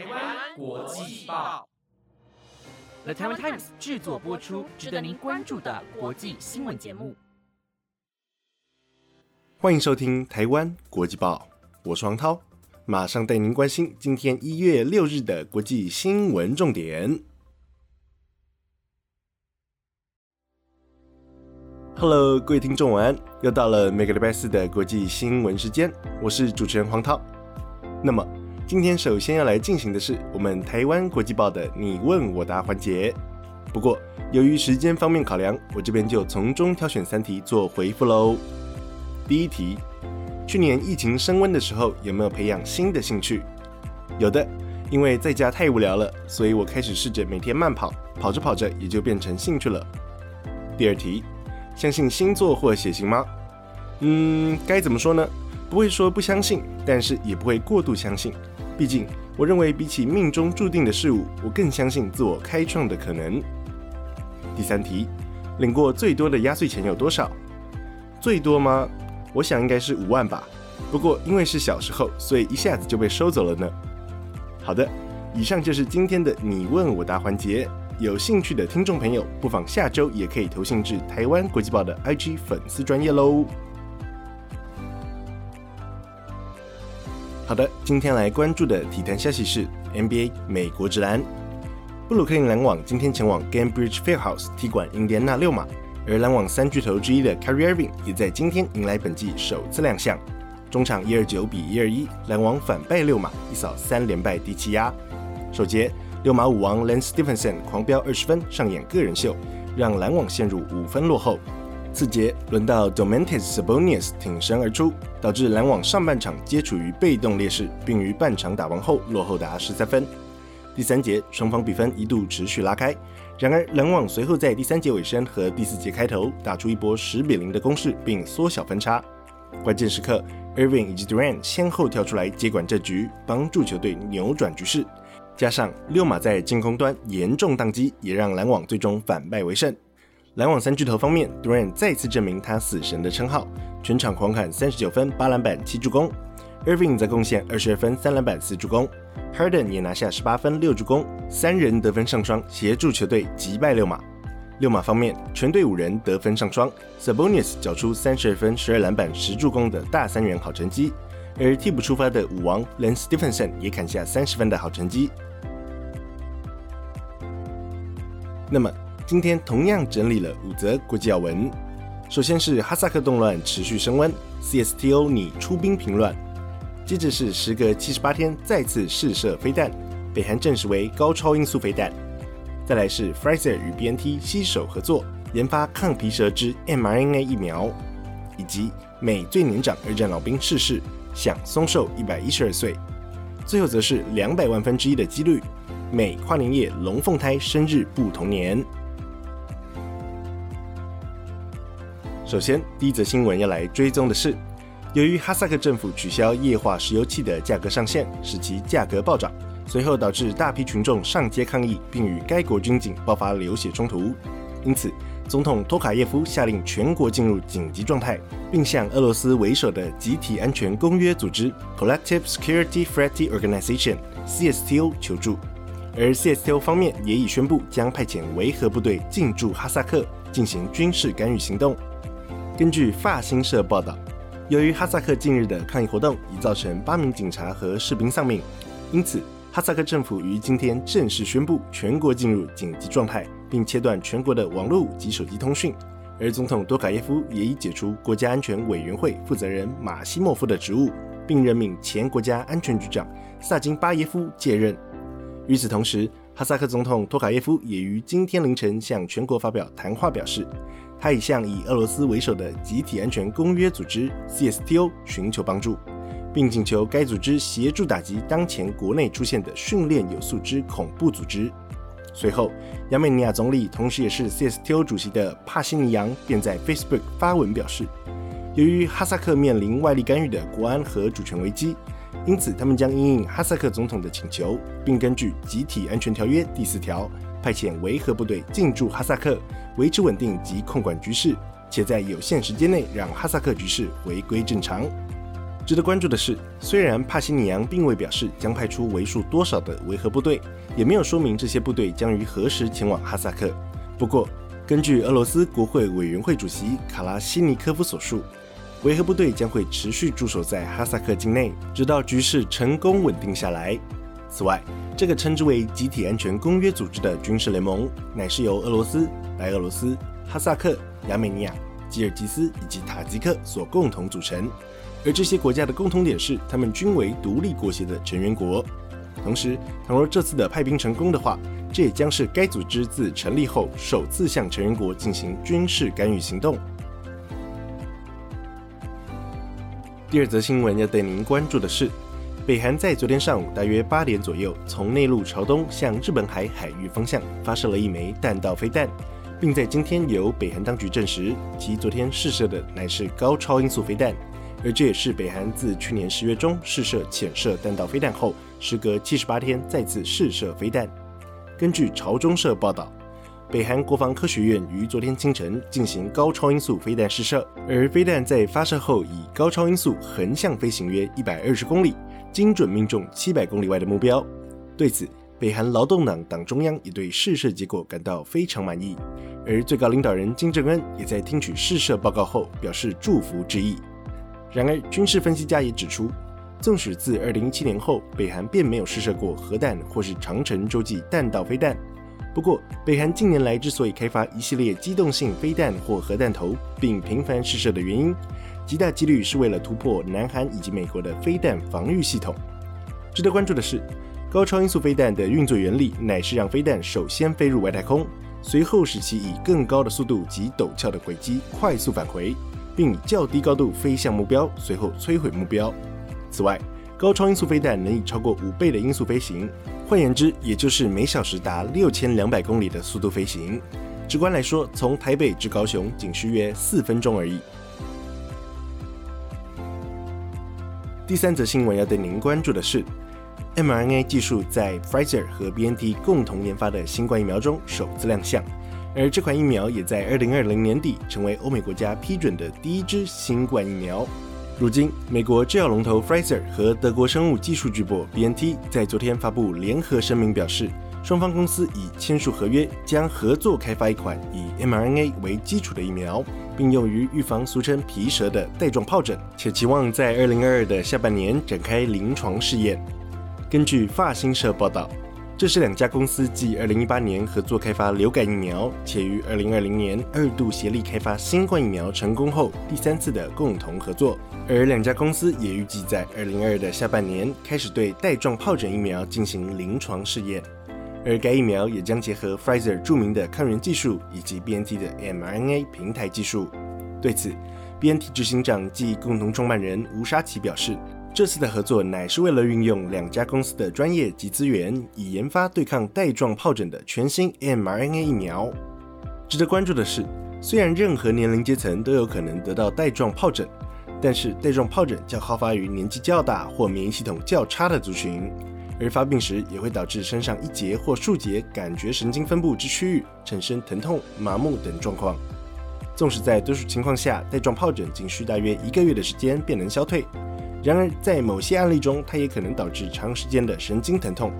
台湾国际报，The Taiwan Times 制作播出，值得您关注的国际新闻节目。欢迎收听台湾国际报，我是王涛，马上带您关心今天一月六日的国际新闻重点。Hello，各位听众晚安，又到了每个礼拜四的国际新闻时间，我是主持人黄涛。那么今天首先要来进行的是我们台湾国际报的你问我答环节。不过由于时间方面考量，我这边就从中挑选三题做回复喽。第一题，去年疫情升温的时候，有没有培养新的兴趣？有的，因为在家太无聊了，所以我开始试着每天慢跑，跑着跑着也就变成兴趣了。第二题。相信星座或血型吗？嗯，该怎么说呢？不会说不相信，但是也不会过度相信。毕竟，我认为比起命中注定的事物，我更相信自我开创的可能。第三题，领过最多的压岁钱有多少？最多吗？我想应该是五万吧。不过因为是小时候，所以一下子就被收走了呢。好的，以上就是今天的你问我答环节。有兴趣的听众朋友，不妨下周也可以投信至台湾国际报的 IG 粉丝专业喽。好的，今天来关注的体坛消息是 NBA 美国职篮，布鲁克林篮网今天前往 Gambridge Fieldhouse 踢馆印第安纳六马，而篮网三巨头之一的 Kyrie Irving 也在今天迎来本季首次亮相，中场一二九比一二一，篮网反败六马，一扫三连败第七压，首节。六马舞王 Lance Stephenson 狂飙二十分，上演个人秀，让篮网陷入五分落后。次节轮到 Domantas Sabonis 挺身而出，导致篮网上半场皆处于被动劣势，并于半场打完后落后达十三分。第三节双方比分一度持续拉开，然而篮网随后在第三节尾声和第四节开头打出一波十比零的攻势，并缩小分差。关键时刻，Irving 以及 Durant 先后跳出来接管这局，帮助球队扭转局势。加上六马在进攻端严重宕机，也让篮网最终反败为胜。篮网三巨头方面，Durant 再次证明他死神的称号，全场狂砍三十九分、八篮板、七助攻；Irving 则贡献二十二分、三篮板、四助攻；Harden 也拿下十八分、六助攻，三人得分上双，协助球队击败六马。六马方面，全队五人得分上双，Sabonis 缴出三十二分、十二篮板、十助攻的大三元好成绩，而替补出发的舞王 Lance Stephenson 也砍下三十分的好成绩。那么今天同样整理了五则国际要闻。首先是哈萨克动乱持续升温，CSTO 拟出兵平乱。接着是时隔七十八天再次试射飞弹，北韩证实为高超音速飞弹。再来是 f r i z e r 与 BNT 携手合作研发抗皮蛇之 mRNA 疫苗，以及美最年长二战老兵逝世，享松寿一百一十二岁。最后则是两百万分之一的几率。美跨年夜龙凤胎生日不同年。首先，第一则新闻要来追踪的是，由于哈萨克政府取消液化石油气的价格上限，使其价格暴涨，随后导致大批群众上街抗议，并与该国军警爆发流血冲突。因此，总统托卡耶夫下令全国进入紧急状态，并向俄罗斯为首的集体安全公约组织 （Collective Security Treaty Organization，CSTO） 求助。而 CSTO 方面也已宣布将派遣维和部队进驻哈萨克进行军事干预行动。根据法新社报道，由于哈萨克近日的抗议活动已造成八名警察和士兵丧命，因此哈萨克政府于今天正式宣布全国进入紧急状态，并切断全国的网络及手机通讯。而总统多卡耶夫也已解除国家安全委员会负责人马西莫夫的职务，并任命前国家安全局长萨金巴耶夫接任。与此同时，哈萨克总统托卡耶夫也于今天凌晨向全国发表谈话，表示他已向以俄罗斯为首的集体安全公约组织 （CSTO） 寻求帮助，并请求该组织协助打击当前国内出现的训练有素之恐怖组织。随后，亚美尼亚总理同时也是 CSTO 主席的帕西尼扬便在 Facebook 发文表示，由于哈萨克面临外力干预的国安和主权危机。因此，他们将应应哈萨克总统的请求，并根据集体安全条约第四条，派遣维和部队进驻哈萨克，维持稳定及控管局势，且在有限时间内让哈萨克局势回归正常。值得关注的是，虽然帕西尼扬并未表示将派出为数多少的维和部队，也没有说明这些部队将于何时前往哈萨克。不过，根据俄罗斯国会委员会主席卡拉西尼科夫所述，维和部队将会持续驻守在哈萨克境内，直到局势成功稳定下来。此外，这个称之为集体安全公约组织的军事联盟，乃是由俄罗斯、白俄罗斯、哈萨克、亚美尼亚、吉尔吉斯以及塔吉克所共同组成。而这些国家的共同点是，他们均为独立国协的成员国。同时，倘若这次的派兵成功的话，这也将是该组织自成立后首次向成员国进行军事干预行动。第二则新闻要带您关注的是。北韩在昨天上午大约八点左右，从内陆朝东向日本海海域方向发射了一枚弹道飞弹，并在今天由北韩当局证实，其昨天试射的乃是高超音速飞弹，而这也是北韩自去年十月中试射潜射弹道飞弹后，时隔七十八天再次试射飞弹。根据朝中社报道，北韩国防科学院于昨天清晨进行高超音速飞弹试射，而飞弹在发射后以高超音速横向飞行约一百二十公里。精准命中七百公里外的目标。对此，北韩劳动党党中央也对试射结果感到非常满意，而最高领导人金正恩也在听取试射报告后表示祝福之意。然而，军事分析家也指出，纵使自2017年后北韩便没有试射过核弹或是长城洲际弹道飞弹，不过北韩近年来之所以开发一系列机动性飞弹或核弹头，并频繁试射的原因。极大几率是为了突破南韩以及美国的飞弹防御系统。值得关注的是，高超音速飞弹的运作原理乃是让飞弹首先飞入外太空，随后使其以更高的速度及陡峭的轨迹快速返回，并以较低高度飞向目标，随后摧毁目标。此外，高超音速飞弹能以超过五倍的音速飞行，换言之，也就是每小时达六千两百公里的速度飞行。直观来说，从台北至高雄仅需约四分钟而已。第三则新闻要对您关注的是，mRNA 技术在 Pfizer 和 BNT 共同研发的新冠疫苗中首次亮相，而这款疫苗也在二零二零年底成为欧美国家批准的第一支新冠疫苗。如今，美国制药龙头 Pfizer 和德国生物技术巨擘 BNT 在昨天发布联合声明，表示。双方公司已签署合约，将合作开发一款以 mRNA 为基础的疫苗，并用于预防俗称皮蛇的带状疱疹，且期望在2022的下半年展开临床试验。根据法新社报道，这是两家公司继2018年合作开发流感疫苗，且于2020年二度协力开发新冠疫苗成功后第三次的共同合作。而两家公司也预计在2022的下半年开始对带状疱疹疫苗进行临床试验。而该疫苗也将结合 Pfizer 著名的抗原技术以及 BNT 的 mRNA 平台技术。对此，BNT 执行长暨共同创办人吴沙奇表示，这次的合作乃是为了运用两家公司的专业及资源，以研发对抗带状疱疹的全新 mRNA 疫苗。值得关注的是，虽然任何年龄阶层都有可能得到带状疱疹，但是带状疱疹较好发于年纪较大或免疫系统较差的族群。而发病时也会导致身上一节或数节感觉神经分布之区域产生疼痛、麻木等状况。纵使在多数情况下，带状疱疹仅需大约一个月的时间便能消退，然而在某些案例中，它也可能导致长时间的神经疼痛，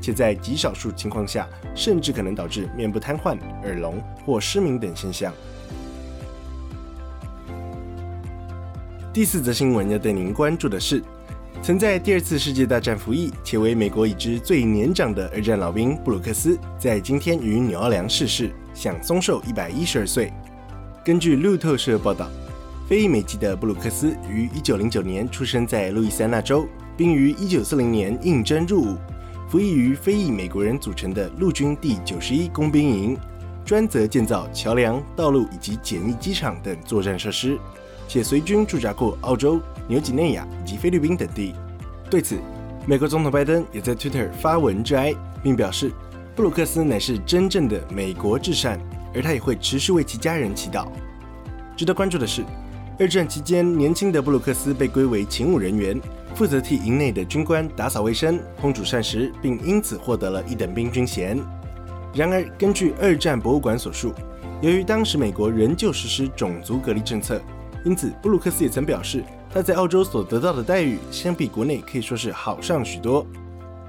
且在极少数情况下，甚至可能导致面部瘫痪、耳聋或失明等现象。第四则新闻要带您关注的是。曾在第二次世界大战服役且为美国已知最年长的二战老兵布鲁克斯，在今天于纽奥良逝世，享松寿一百一十二岁。根据路透社报道，非裔美籍的布鲁克斯于一九零九年出生在路易斯安那州，并于一九四零年应征入伍，服役于非裔美国人组成的陆军第九十一工兵营，专责建造桥梁、道路以及简易机场等作战设施。且随军驻扎过澳洲、纽几内亚以及菲律宾等地。对此，美国总统拜登也在 Twitter 发文致哀，并表示布鲁克斯乃是真正的美国至善，而他也会持续为其家人祈祷。值得关注的是，二战期间，年轻的布鲁克斯被归为勤务人员，负责替营内的军官打扫卫生、烹煮膳食，并因此获得了一等兵军衔。然而，根据二战博物馆所述，由于当时美国仍旧实施种族隔离政策。因此，布鲁克斯也曾表示，他在澳洲所得到的待遇，相比国内可以说是好上许多。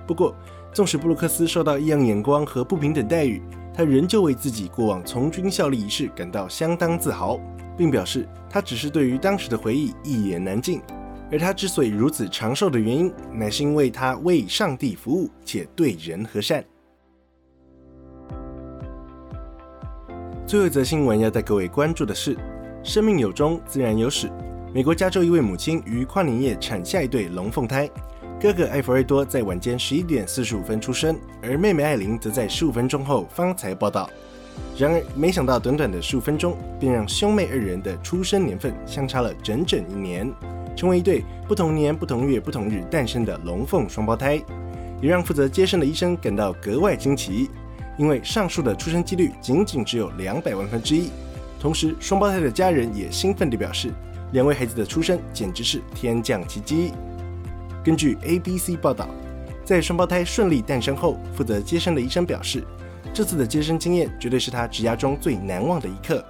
不过，纵使布鲁克斯受到异样眼光和不平等待遇，他仍旧为自己过往从军效力一事感到相当自豪，并表示他只是对于当时的回忆一言难尽。而他之所以如此长寿的原因，乃是因为他为上帝服务且对人和善。最后一则新闻要带各位关注的是：生命有终，自然有始。美国加州一位母亲于跨年夜产下一对龙凤胎，哥哥艾弗瑞多在晚间十一点四十五分出生，而妹妹艾琳则在十五分钟后方才报道。然而，没想到短短的十五分钟，便让兄妹二人的出生年份相差了整整一年，成为一对不同年、不同月、不同日诞生的龙凤双胞胎，也让负责接生的医生感到格外惊奇。因为上述的出生几率仅仅只有两百万分之一，同时双胞胎的家人也兴奋地表示，两位孩子的出生简直是天降奇迹。根据 ABC 报道，在双胞胎顺利诞生后，负责接生的医生表示，这次的接生经验绝对是他职涯中最难忘的一刻，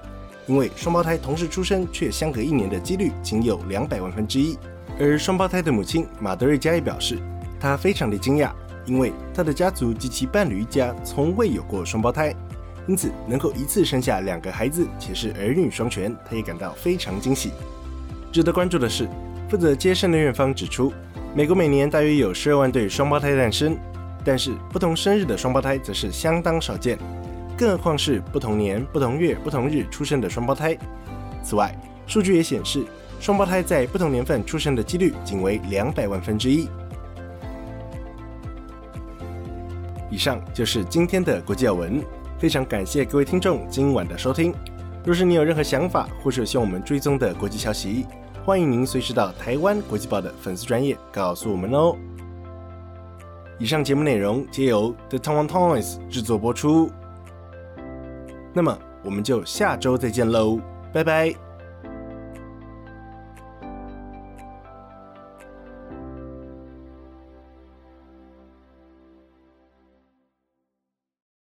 因为双胞胎同时出生却相隔一年的几率仅有两百万分之一。而双胞胎的母亲马德瑞佳也表示，她非常的惊讶。因为她的家族及其伴侣一家从未有过双胞胎，因此能够一次生下两个孩子且是儿女双全，她也感到非常惊喜。值得关注的是，负责接生的院方指出，美国每年大约有十二万对双胞胎诞生，但是不同生日的双胞胎则是相当少见，更何况是不同年、不同月、不同日出生的双胞胎。此外，数据也显示，双胞胎在不同年份出生的几率仅为两百万分之一。以上就是今天的国际要闻，非常感谢各位听众今晚的收听。若是你有任何想法，或是希望我们追踪的国际消息，欢迎您随时到台湾国际报的粉丝专业告诉我们哦。以上节目内容皆由 The Taiwan Times 制作播出。那么我们就下周再见喽，拜拜。